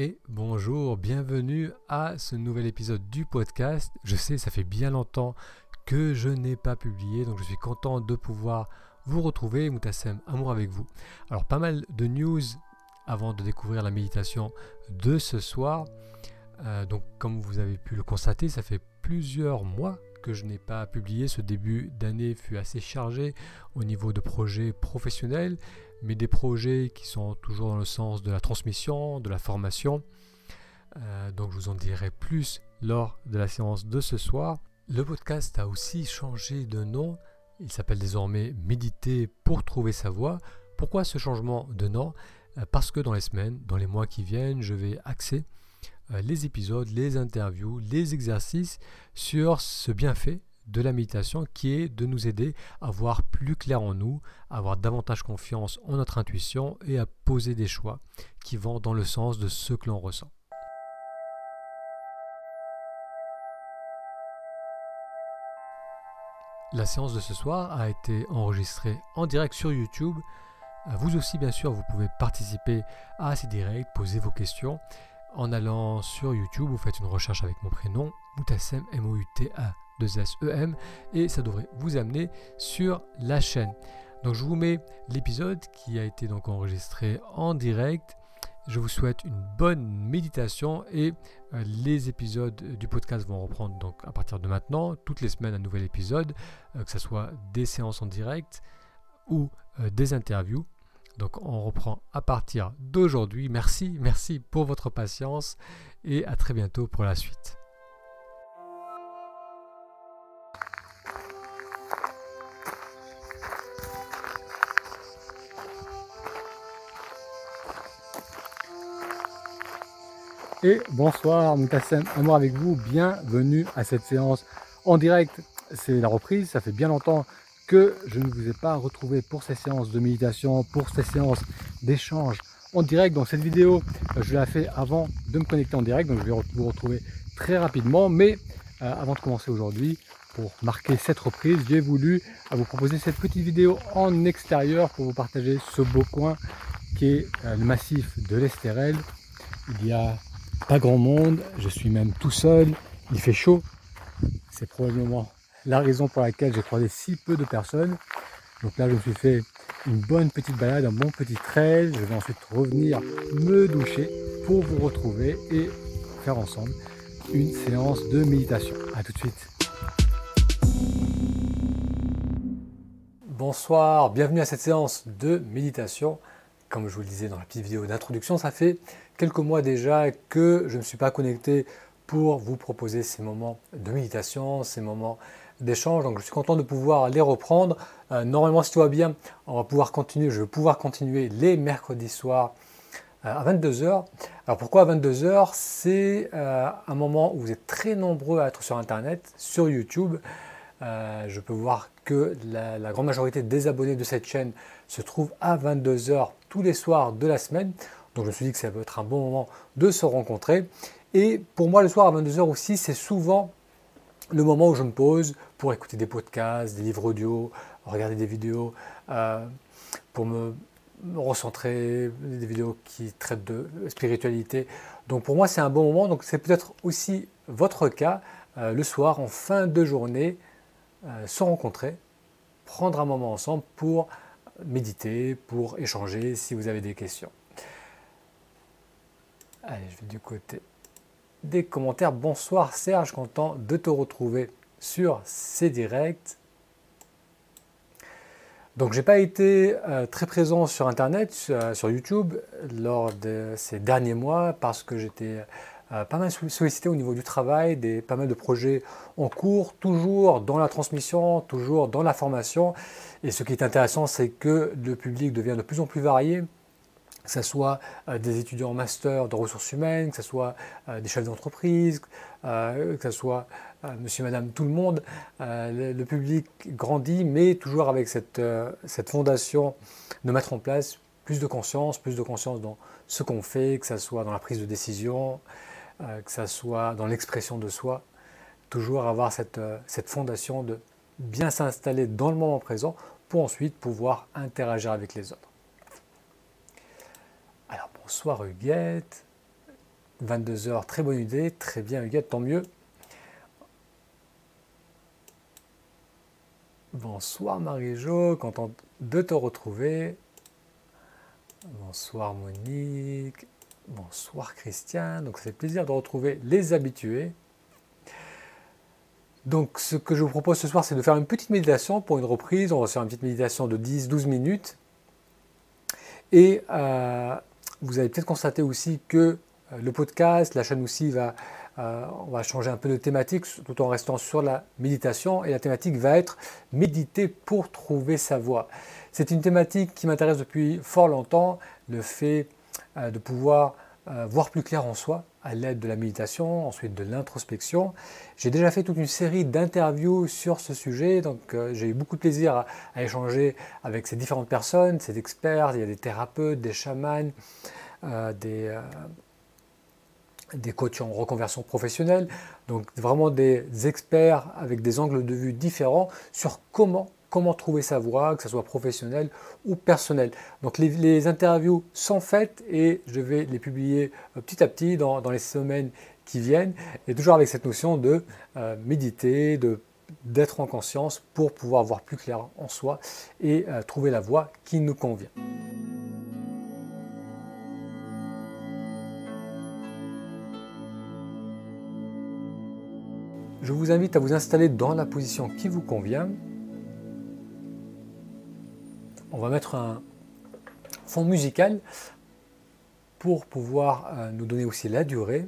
et bonjour, bienvenue à ce nouvel épisode du podcast. Je sais, ça fait bien longtemps que je n'ai pas publié, donc je suis content de pouvoir vous retrouver, Moutassem, amour avec vous. Alors pas mal de news avant de découvrir la méditation de ce soir. Euh, donc comme vous avez pu le constater, ça fait plusieurs mois que je n'ai pas publié. Ce début d'année fut assez chargé au niveau de projets professionnels, mais des projets qui sont toujours dans le sens de la transmission, de la formation. Euh, donc je vous en dirai plus lors de la séance de ce soir. Le podcast a aussi changé de nom. Il s'appelle désormais Méditer pour trouver sa voie. Pourquoi ce changement de nom? Euh, Parce que dans les semaines, dans les mois qui viennent, je vais axer les épisodes, les interviews, les exercices sur ce bienfait de la méditation qui est de nous aider à voir plus clair en nous, à avoir davantage confiance en notre intuition et à poser des choix qui vont dans le sens de ce que l'on ressent. La séance de ce soir a été enregistrée en direct sur YouTube. Vous aussi, bien sûr, vous pouvez participer à ces directs, poser vos questions en allant sur YouTube, vous faites une recherche avec mon prénom, Moutassem, M-O-U-T-A-2-S-E-M, et ça devrait vous amener sur la chaîne. Donc je vous mets l'épisode qui a été donc enregistré en direct. Je vous souhaite une bonne méditation et euh, les épisodes du podcast vont reprendre donc à partir de maintenant, toutes les semaines un nouvel épisode, euh, que ce soit des séances en direct ou euh, des interviews. Donc on reprend à partir d'aujourd'hui. Merci, merci pour votre patience et à très bientôt pour la suite. Et bonsoir Moutassem, amour avec vous, bienvenue à cette séance en direct. C'est la reprise, ça fait bien longtemps que je ne vous ai pas retrouvé pour ces séances de méditation, pour ces séances d'échange en direct. Donc cette vidéo, euh, je l'ai fait avant de me connecter en direct, donc je vais vous retrouver très rapidement. Mais euh, avant de commencer aujourd'hui, pour marquer cette reprise, j'ai voulu euh, vous proposer cette petite vidéo en extérieur pour vous partager ce beau coin qui est le massif de l'Estérel. Il y a pas grand monde, je suis même tout seul, il fait chaud. C'est probablement la raison pour laquelle j'ai croisé si peu de personnes. Donc là, je me suis fait une bonne petite balade, un bon petit trail. Je vais ensuite revenir me doucher pour vous retrouver et faire ensemble une séance de méditation. A tout de suite. Bonsoir, bienvenue à cette séance de méditation. Comme je vous le disais dans la petite vidéo d'introduction, ça fait quelques mois déjà que je ne me suis pas connecté pour vous proposer ces moments de méditation, ces moments d'échange. Donc je suis content de pouvoir les reprendre. Euh, normalement, si tout va bien, on va pouvoir continuer. Je vais pouvoir continuer les mercredis soirs euh, à 22h. Alors pourquoi à 22h C'est euh, un moment où vous êtes très nombreux à être sur Internet, sur YouTube. je peux voir que la, la, grande majorité des abonnés de cette chaîne se trouvent à 22h tous les soirs de la semaine. Donc je me suis dit que ça peut être un bon moment de se rencontrer. Et pour moi, le soir à 22h aussi, c'est souvent le moment où je me pose pour écouter des podcasts, des livres audio, regarder des vidéos, euh, pour me, recentrer, des vidéos qui traitent de spiritualité. Donc pour moi, c'est un bon moment. Donc c'est peut-être aussi votre cas euh, le soir, en fin de journée, euh, se rencontrer, prendre un moment ensemble pour méditer, pour échanger si vous avez des questions. Allez, je vais du côté des commentaires. Bonsoir Serge, content de te retrouver sur ces directs. Donc j'ai pas été euh, très présent sur internet, euh, sur YouTube lors de ces derniers mois parce que j'étais euh, pas mal sollicité au niveau du travail, des pas mal de projets en cours, toujours dans la transmission, toujours dans la formation. Et ce qui est intéressant, c'est que le public devient de plus en plus varié que ce soit euh, des étudiants en master de ressources humaines, que ce soit euh, des chefs d'entreprise, euh, que ce soit monsieur, madame, tout le monde. Le, public grandit, mais toujours avec cette, cette, fondation de mettre en place plus de conscience, plus de conscience dans ce qu'on fait, que ce soit dans la prise de décision, que ce soit dans l'expression de soi. Toujours avoir cette, cette fondation de bien s'installer dans le moment présent pour ensuite pouvoir interagir avec les autres. Bonsoir Huguette. 22h, très bonne idée, très bien Huguette, tant mieux. Bonsoir Marie-Jo, content de te retrouver. Bonsoir Monique. Bonsoir Christian. Donc fait plaisir de retrouver les habitués. Donc ce que je vous propose ce soir, c'est de faire une petite méditation pour une reprise. On va faire une petite méditation de 10-12 minutes. Et euh, vous avez peut-être constaté aussi que euh, le podcast, la chaîne aussi va, euh, on va changer un peu de thématique tout en restant sur la méditation. Et la thématique va être méditer pour trouver sa voie. C'est une thématique qui m'intéresse depuis fort longtemps, le fait de pouvoir voir plus clair en soi, à l'aide de la méditation, ensuite de l'introspection. J'ai déjà fait toute une série d'interviews sur ce sujet, donc euh, j'ai eu beaucoup de plaisir à, échanger avec ces différentes personnes, ces experts, il y a des thérapeutes, des chamans, euh, des, euh, des coachs en reconversion professionnelle, donc vraiment des experts avec des angles de vue différents sur comment comment trouver sa voie, que ce soit professionnel ou personnel. Donc les, interviews sont faites et je vais les publier euh, petit à petit dans, les semaines qui viennent, et toujours avec cette notion de euh, méditer, de d'être en conscience pour pouvoir voir plus clair en soi et euh, trouver la voie qui nous convient. Je vous invite à vous installer dans la position qui vous convient, on va mettre un fond musical pour pouvoir euh, nous donner aussi la durée.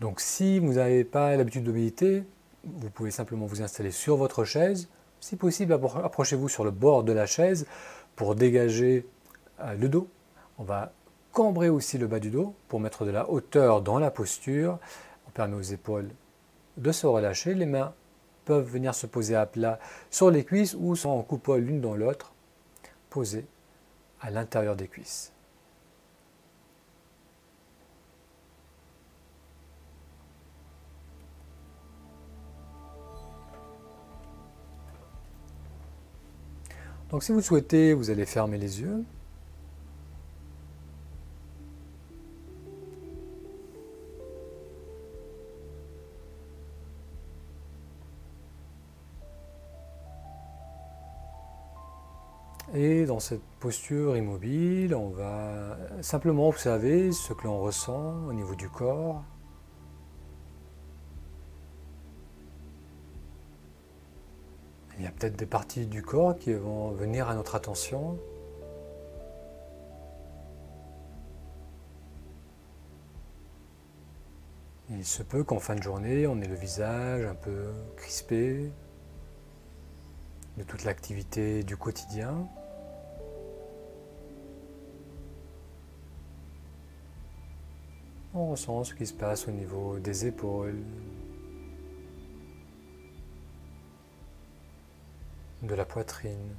Donc si vous n'avez pas l'habitude de méditer, vous pouvez simplement vous installer sur votre chaise. Si possible, approchez-vous sur le bord de la chaise pour dégager euh, le dos. On va cambrer aussi le bas du dos pour mettre de la hauteur dans la posture. On permet aux épaules de se relâcher, les mains peuvent venir se poser à plat sur les cuisses ou sont en coupole l'une dans l'autre, posées à l'intérieur des cuisses. Donc si vous souhaitez, vous allez fermer les yeux. Et dans cette posture immobile, on va simplement observer ce que l'on ressent au niveau du corps. Il y a peut-être des parties du corps qui vont venir à notre attention. Il se peut qu'en fin de journée, on ait le visage un peu crispé de toute l'activité du quotidien. On ressent ce qui se passe au niveau des épaules, de la poitrine.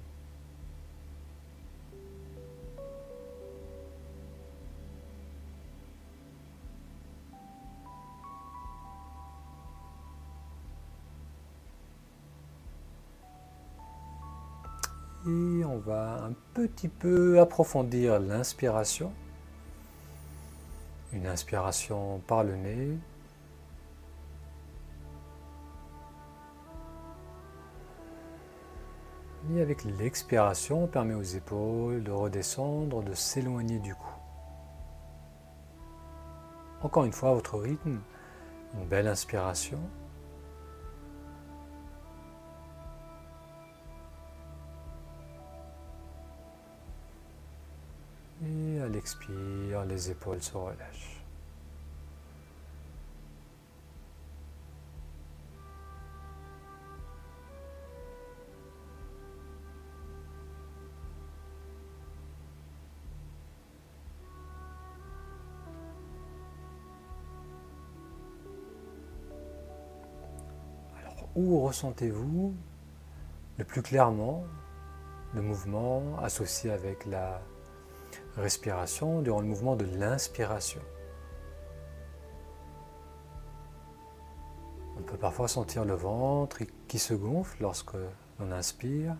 Petit peu approfondir l'inspiration. Une inspiration par le nez. Et avec l'expiration, on permet aux épaules de redescendre, de s'éloigner du cou. Encore une fois, votre rythme, une belle inspiration. L'expire, les épaules se relâchent. Alors, où ressentez-vous le plus clairement le mouvement associé avec la respiration, durant le mouvement de l'inspiration. On peut parfois sentir le ventre qui se gonfle lorsque l'on inspire.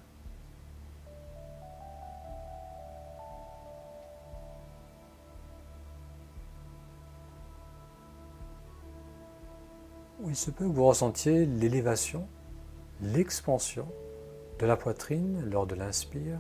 il se peut que vous ressentiez l'élévation, l'expansion de la poitrine lors de l'inspire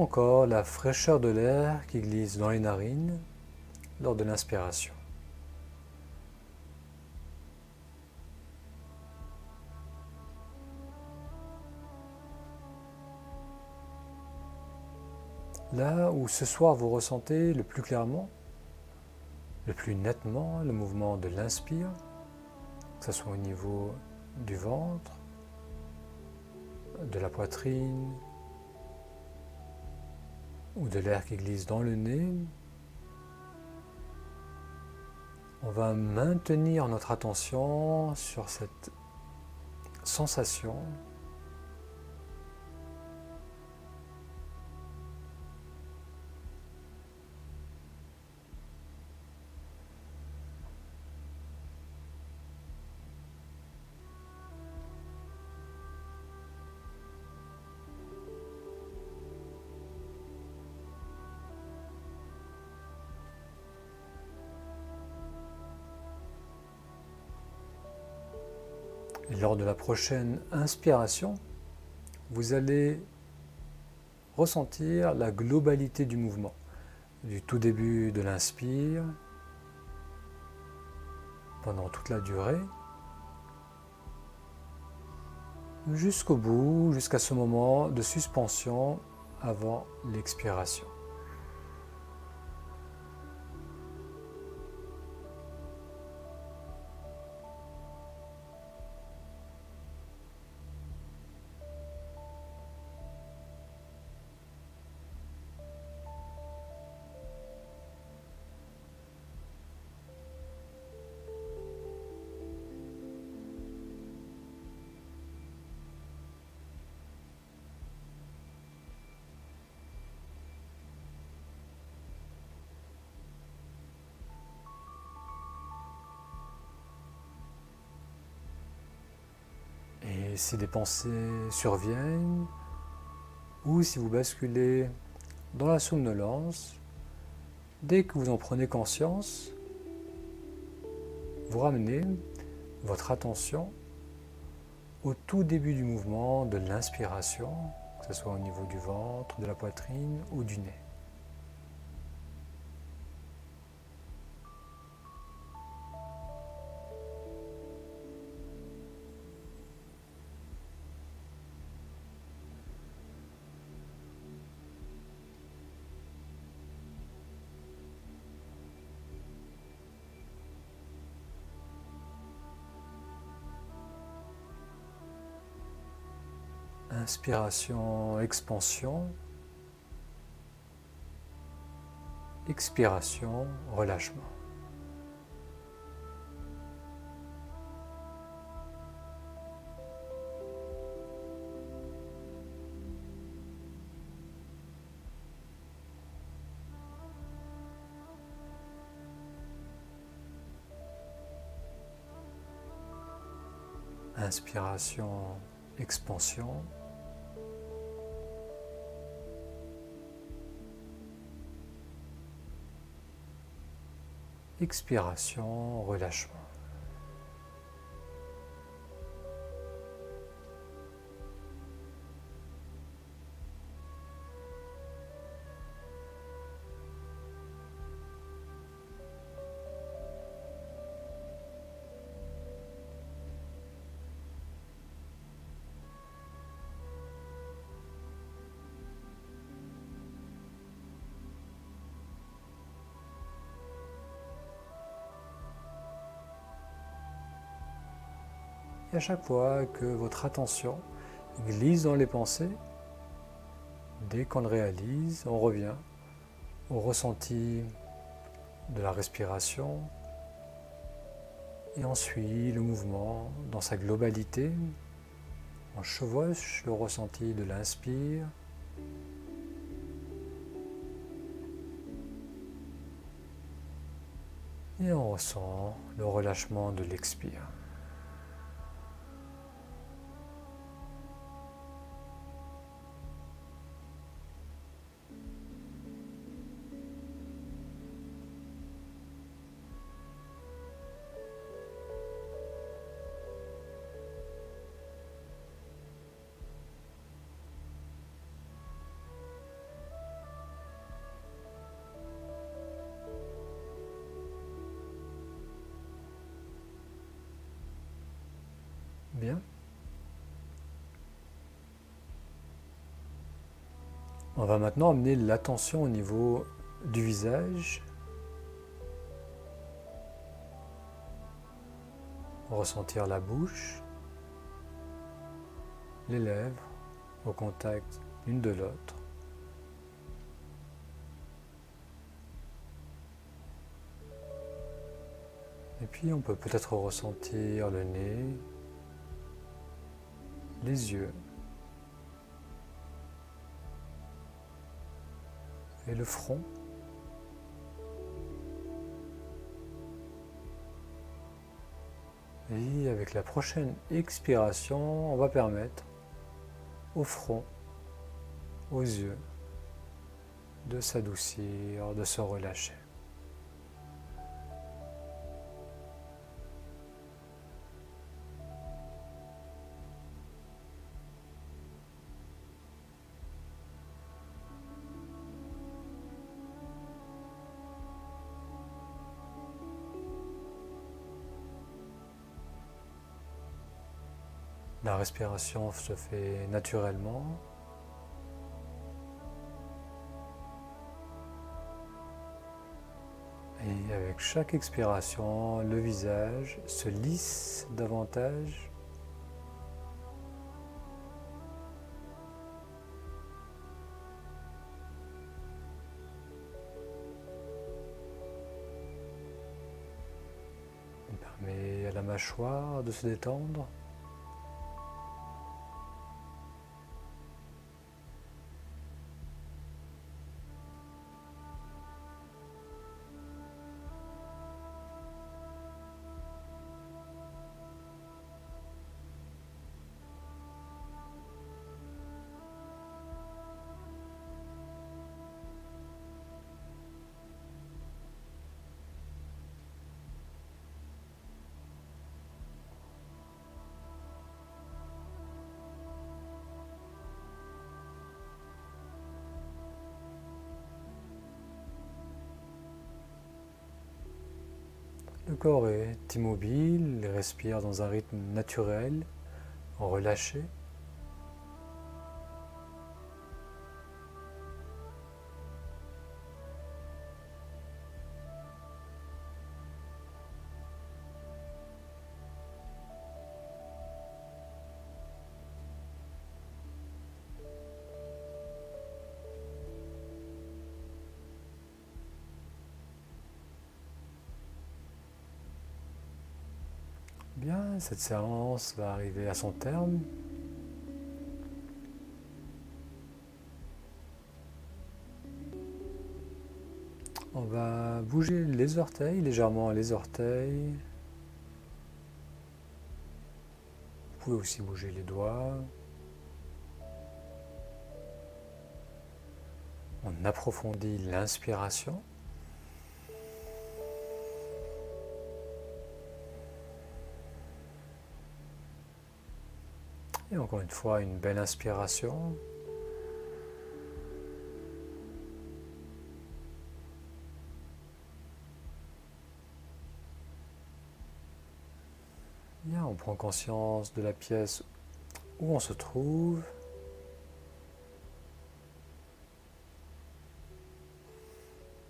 Encore la fraîcheur de l'air qui glisse dans les narines lors de l'inspiration. Là où ce soir vous ressentez le plus clairement, le plus nettement le mouvement de l'inspire, que ce soit au niveau du ventre, de la poitrine ou de l'air qui glisse dans le nez, on va maintenir notre attention sur cette sensation lors de la prochaine inspiration, vous allez ressentir la globalité du mouvement, du tout début de l'inspire, pendant toute la durée, jusqu'au bout, jusqu'à ce moment de suspension avant l'expiration. Si des pensées surviennent, ou si vous basculez dans la somnolence, dès que vous en prenez conscience, vous ramenez votre attention au tout début du mouvement de l'inspiration, que ce soit au niveau du ventre, de la poitrine ou du nez. Inspiration, expansion. Expiration, relâchement. Inspiration, expansion. Expiration, relâchement. À chaque fois que votre attention glisse dans les pensées, dès qu'on le réalise, on revient au ressenti de la respiration et on suit le mouvement dans sa globalité. On chevauche le ressenti de l'inspire et on ressent le relâchement de l'expire. On va maintenant amener l'attention au niveau du visage. Ressentir la bouche, les lèvres au contact l'une de l'autre. Et puis on peut peut-être ressentir le nez, les yeux et le front. Et avec la prochaine expiration, on va permettre au front, aux yeux, de s'adoucir, de se relâcher. La respiration se fait naturellement. Et avec chaque expiration, le visage se lisse davantage. Il permet à la mâchoire de se détendre. Le corps est immobile, il respire dans un rythme naturel, relâché. Cette séance va arriver à son terme. On va bouger les orteils, légèrement les orteils. Vous pouvez aussi bouger les doigts. On approfondit l'inspiration. Et encore une fois, une belle inspiration. Bien, on prend conscience de la pièce où on se trouve.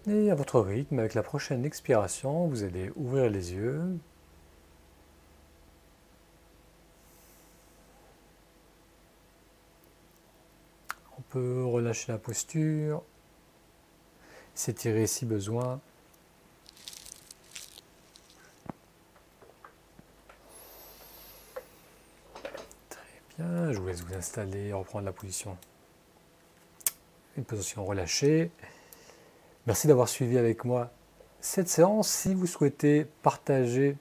Et à votre rythme, avec la prochaine expiration, vous allez ouvrir les yeux, peut relâcher la posture, s'étirer si besoin. Très bien, je vous laisse vous installer, reprendre la position. Une position relâchée. Merci d'avoir suivi avec moi cette séance. Si vous souhaitez partager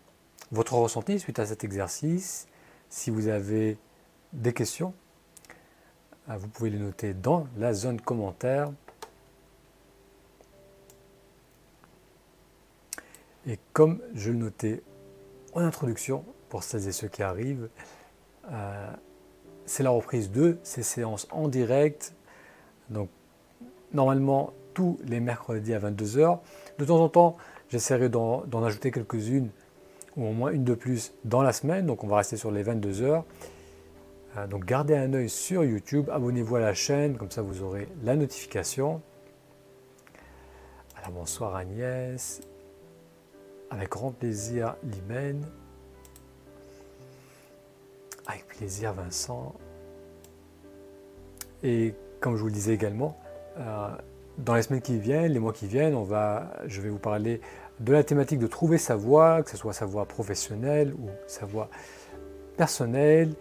votre ressenti suite à cet exercice, si vous avez des questions, vous pouvez les noter dans la zone commentaire. Et comme je le notais en introduction, pour celles et ceux qui arrivent, euh, c'est la reprise de ces séances en direct. Donc, normalement, tous les mercredis à 22h. De temps en temps, j'essaierai d'en ajouter quelques-unes ou au moins une de plus dans la semaine. Donc on va rester sur les 22 heures. Euh, donc gardez un œil sur YouTube, abonnez-vous à la chaîne, comme ça vous aurez la notification. Alors bonsoir Agnès, avec grand plaisir Limène, avec plaisir Vincent. Et comme je vous le disais également, euh, dans les semaines qui viennent, les mois qui viennent, on va, je vais vous parler de la thématique de trouver sa voie, que ce soit sa voie professionnelle ou sa voie personnelle.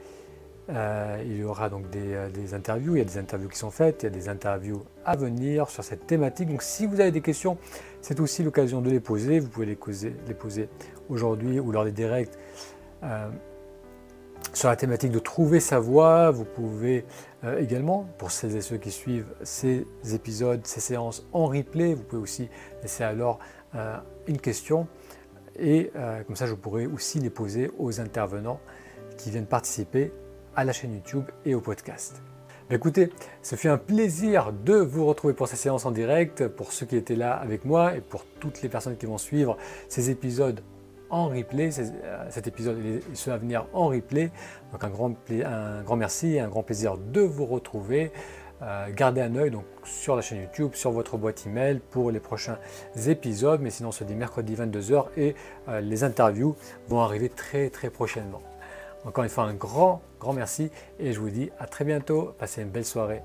Euh, il y aura donc euh, des, interviews, il y a des interviews qui sont faites, il y a des interviews à venir sur cette thématique. Donc si vous avez des questions, c'est aussi l'occasion de les poser. Vous pouvez les poser, aujourd'hui ou lors des directs sur la thématique de trouver sa voie. Vous pouvez euh, également, pour celles et ceux qui suivent ces épisodes, ces séances en replay, vous pouvez aussi laisser alors euh, une question et euh, comme ça je pourrai aussi les poser aux intervenants qui viennent participer à la chaîne YouTube et au podcast. Écoutez, ce fut un plaisir de vous retrouver pour ces séances en direct, pour ceux qui étaient là avec moi et pour toutes les personnes qui vont suivre ces épisodes en replay, euh, cet épisode et ceux à venir en replay. Donc un grand, un grand merci et un grand plaisir de vous retrouver. Euh, gardez un œil donc sur la chaîne YouTube, sur votre boîte email pour les prochains épisodes. Mais sinon, on se dit mercredi 22h et euh, les interviews vont arriver très très prochainement. Encore une fois, un grand, grand merci et je vous dis à très bientôt. Passez une belle soirée.